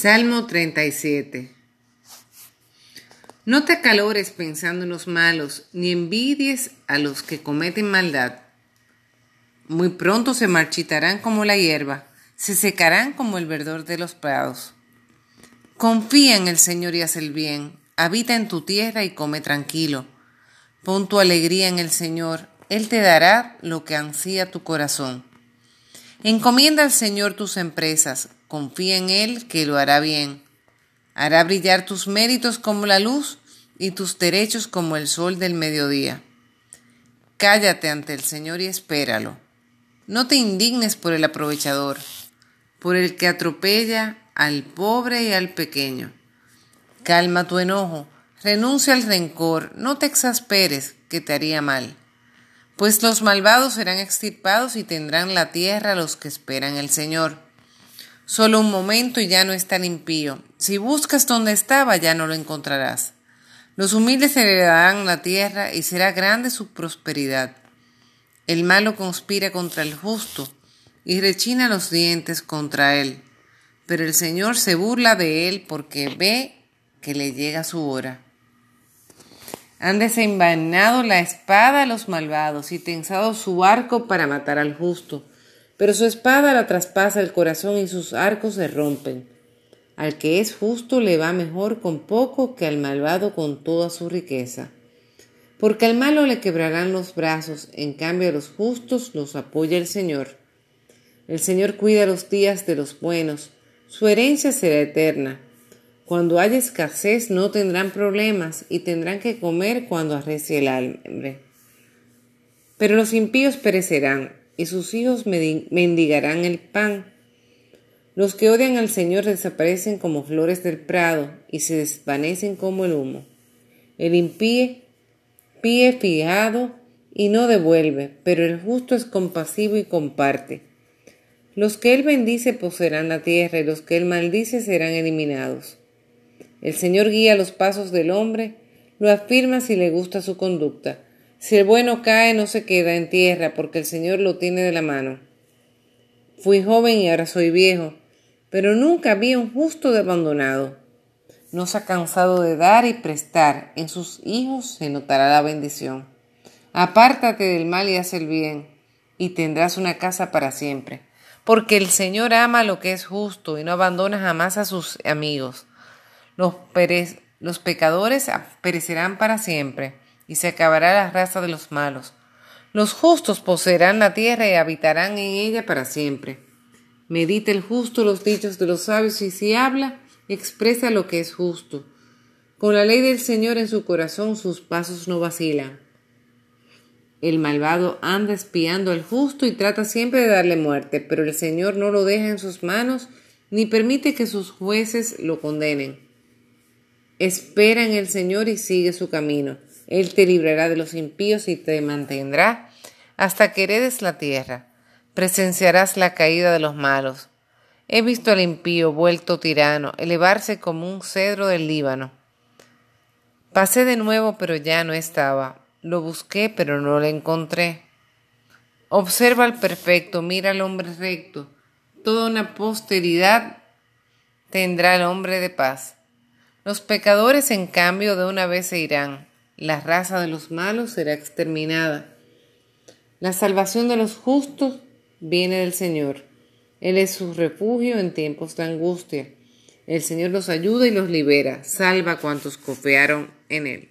Salmo 37 No te acalores pensando en los malos, ni envidies a los que cometen maldad. Muy pronto se marchitarán como la hierba, se secarán como el verdor de los prados. Confía en el Señor y haz el bien, habita en tu tierra y come tranquilo. Pon tu alegría en el Señor, Él te dará lo que ansía tu corazón. Encomienda al Señor tus empresas, confía en Él que lo hará bien. Hará brillar tus méritos como la luz y tus derechos como el sol del mediodía. Cállate ante el Señor y espéralo. No te indignes por el aprovechador, por el que atropella al pobre y al pequeño. Calma tu enojo, renuncia al rencor, no te exasperes, que te haría mal pues los malvados serán extirpados y tendrán la tierra los que esperan el Señor. Solo un momento y ya no está impío. Si buscas donde estaba, ya no lo encontrarás. Los humildes heredarán la tierra y será grande su prosperidad. El malo conspira contra el justo y rechina los dientes contra él. Pero el Señor se burla de él porque ve que le llega su hora. Han desenvainado la espada a los malvados y tensado su arco para matar al justo. Pero su espada la traspasa el corazón y sus arcos se rompen. Al que es justo le va mejor con poco que al malvado con toda su riqueza. Porque al malo le quebrarán los brazos, en cambio a los justos los apoya el Señor. El Señor cuida los días de los buenos, su herencia será eterna. Cuando haya escasez no tendrán problemas y tendrán que comer cuando arrecie el hambre. Pero los impíos perecerán y sus hijos mendigarán el pan. Los que odian al Señor desaparecen como flores del prado y se desvanecen como el humo. El impío pie fijado y no devuelve, pero el justo es compasivo y comparte. Los que él bendice poseerán la tierra y los que él maldice serán eliminados. El Señor guía los pasos del hombre, lo afirma si le gusta su conducta. Si el bueno cae, no se queda en tierra, porque el Señor lo tiene de la mano. Fui joven y ahora soy viejo, pero nunca vi un justo de abandonado. No se ha cansado de dar y prestar, en sus hijos se notará la bendición. Apártate del mal y haz el bien, y tendrás una casa para siempre. Porque el Señor ama lo que es justo y no abandona jamás a sus amigos. Los, pecadores perecerán para siempre, y se acabará la raza de los malos. Los justos poseerán la tierra y habitarán en ella para siempre. Medita el justo los dichos de los sabios y si habla, expresa lo que es justo. Con la ley del Señor en su corazón sus pasos no vacilan. El malvado anda espiando al justo y trata siempre de darle muerte, pero el Señor no lo deja en sus manos ni permite que sus jueces lo condenen. Espera en el Señor y sigue su camino. Él te librará de los impíos y te mantendrá hasta que heredes la tierra. Presenciarás la caída de los malos. He visto al impío vuelto tirano elevarse como un cedro del Líbano. Pasé de nuevo, pero ya no estaba. Lo busqué, pero no lo encontré. Observa al perfecto, mira al hombre recto. Toda una posteridad tendrá el hombre de paz. Los pecadores, en cambio, de una vez se irán. La raza de los malos será exterminada. La salvación de los justos viene del Señor. Él es su refugio en tiempos de angustia. El Señor los ayuda y los libera, salva a cuantos confiaron en Él.